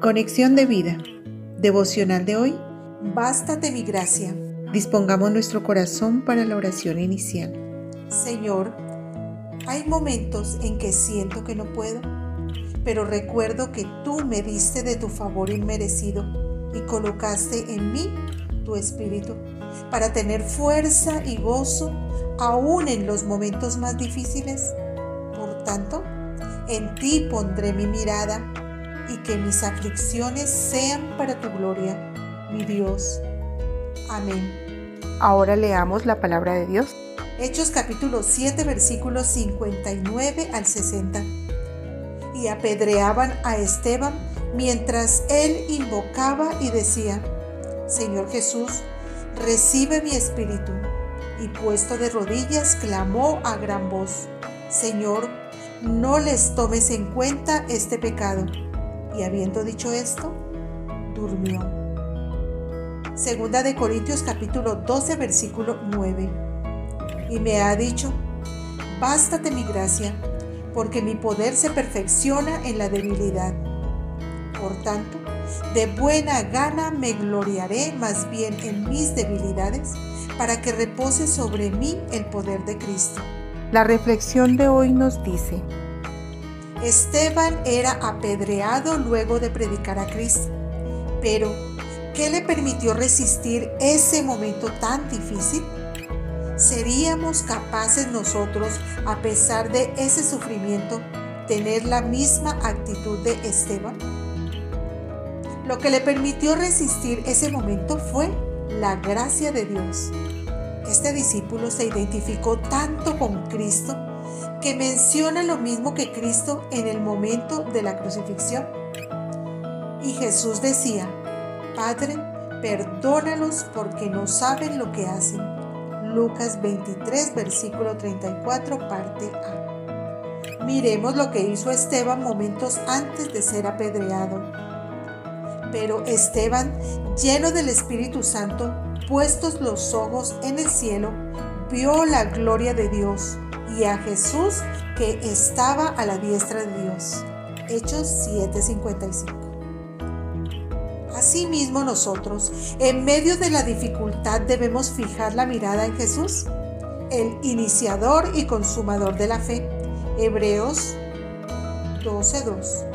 Conexión de vida. Devocional de hoy. Bástate mi gracia. Dispongamos nuestro corazón para la oración inicial. Señor, hay momentos en que siento que no puedo, pero recuerdo que tú me diste de tu favor inmerecido y colocaste en mí tu espíritu para tener fuerza y gozo aún en los momentos más difíciles. Por tanto, en ti pondré mi mirada y que mis aflicciones sean para tu gloria, mi Dios. Amén. Ahora leamos la palabra de Dios. Hechos capítulo 7 versículos 59 al 60. Y apedreaban a Esteban mientras él invocaba y decía, Señor Jesús, recibe mi espíritu. Y puesto de rodillas, clamó a gran voz, Señor, no les tomes en cuenta este pecado. Y habiendo dicho esto, durmió. Segunda de Corintios capítulo 12 versículo 9. Y me ha dicho, bástate mi gracia, porque mi poder se perfecciona en la debilidad. Por tanto, de buena gana me gloriaré más bien en mis debilidades, para que repose sobre mí el poder de Cristo. La reflexión de hoy nos dice, Esteban era apedreado luego de predicar a Cristo, pero ¿qué le permitió resistir ese momento tan difícil? ¿Seríamos capaces nosotros, a pesar de ese sufrimiento, tener la misma actitud de Esteban? Lo que le permitió resistir ese momento fue la gracia de Dios. Este discípulo se identificó tanto con Cristo que menciona lo mismo que Cristo en el momento de la crucifixión. Y Jesús decía, Padre, perdónalos porque no saben lo que hacen. Lucas 23, versículo 34, parte A. Miremos lo que hizo Esteban momentos antes de ser apedreado. Pero Esteban, lleno del Espíritu Santo, puestos los ojos en el cielo, vio la gloria de Dios y a Jesús que estaba a la diestra de Dios. Hechos 7:55. Asimismo nosotros, en medio de la dificultad, debemos fijar la mirada en Jesús, el iniciador y consumador de la fe. Hebreos 12:2.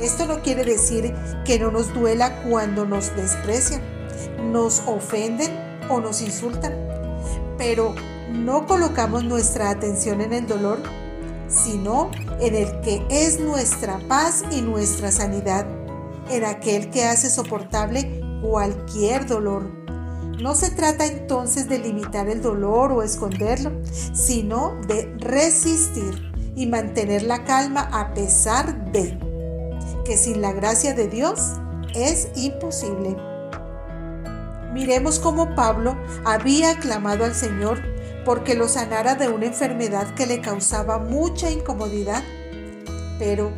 Esto no quiere decir que no nos duela cuando nos desprecian, nos ofenden o nos insultan, pero no colocamos nuestra atención en el dolor, sino en el que es nuestra paz y nuestra sanidad, en aquel que hace soportable cualquier dolor. No se trata entonces de limitar el dolor o esconderlo, sino de resistir y mantener la calma a pesar de que sin la gracia de Dios es imposible. Miremos cómo Pablo había clamado al Señor porque lo sanara de una enfermedad que le causaba mucha incomodidad. Pero,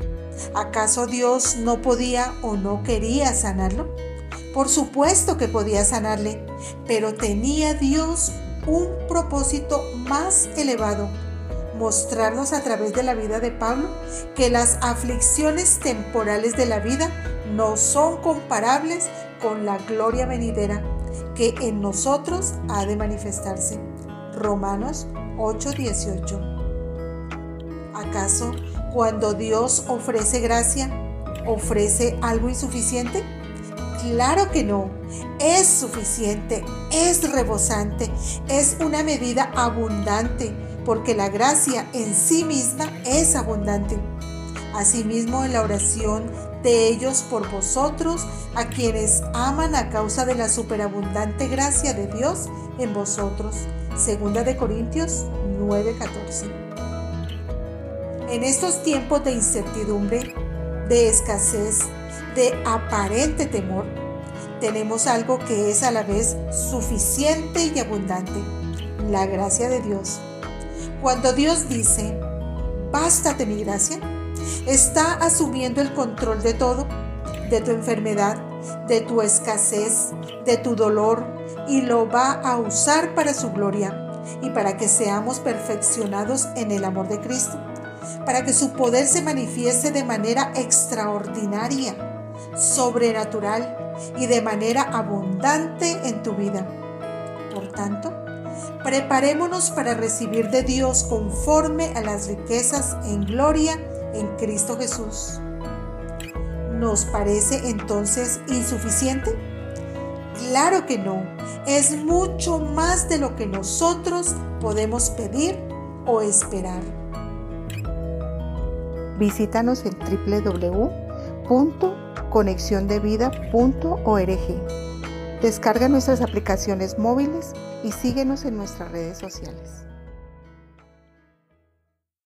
¿acaso Dios no podía o no quería sanarlo? Por supuesto que podía sanarle, pero tenía Dios un propósito más elevado, mostrarnos a través de la vida de Pablo que las aflicciones temporales de la vida no son comparables con la gloria venidera que en nosotros ha de manifestarse. Romanos 8:18. ¿Acaso cuando Dios ofrece gracia, ofrece algo insuficiente? Claro que no. Es suficiente, es rebosante, es una medida abundante, porque la gracia en sí misma es abundante. Asimismo, en la oración de ellos por vosotros, a quienes aman a causa de la superabundante gracia de Dios en vosotros. Segunda de Corintios 9:14. En estos tiempos de incertidumbre, de escasez, de aparente temor, tenemos algo que es a la vez suficiente y abundante, la gracia de Dios. Cuando Dios dice, bástate mi gracia, está asumiendo el control de todo, de tu enfermedad, de tu escasez, de tu dolor, y lo va a usar para su gloria y para que seamos perfeccionados en el amor de Cristo. para que su poder se manifieste de manera extraordinaria, sobrenatural y de manera abundante en tu vida. Por tanto, preparémonos para recibir de Dios conforme a las riquezas en gloria en Cristo Jesús. ¿Nos parece entonces insuficiente? Claro que no, es mucho más de lo que nosotros podemos pedir o esperar. Visítanos en www.conexiondevida.org. Descarga nuestras aplicaciones móviles y síguenos en nuestras redes sociales.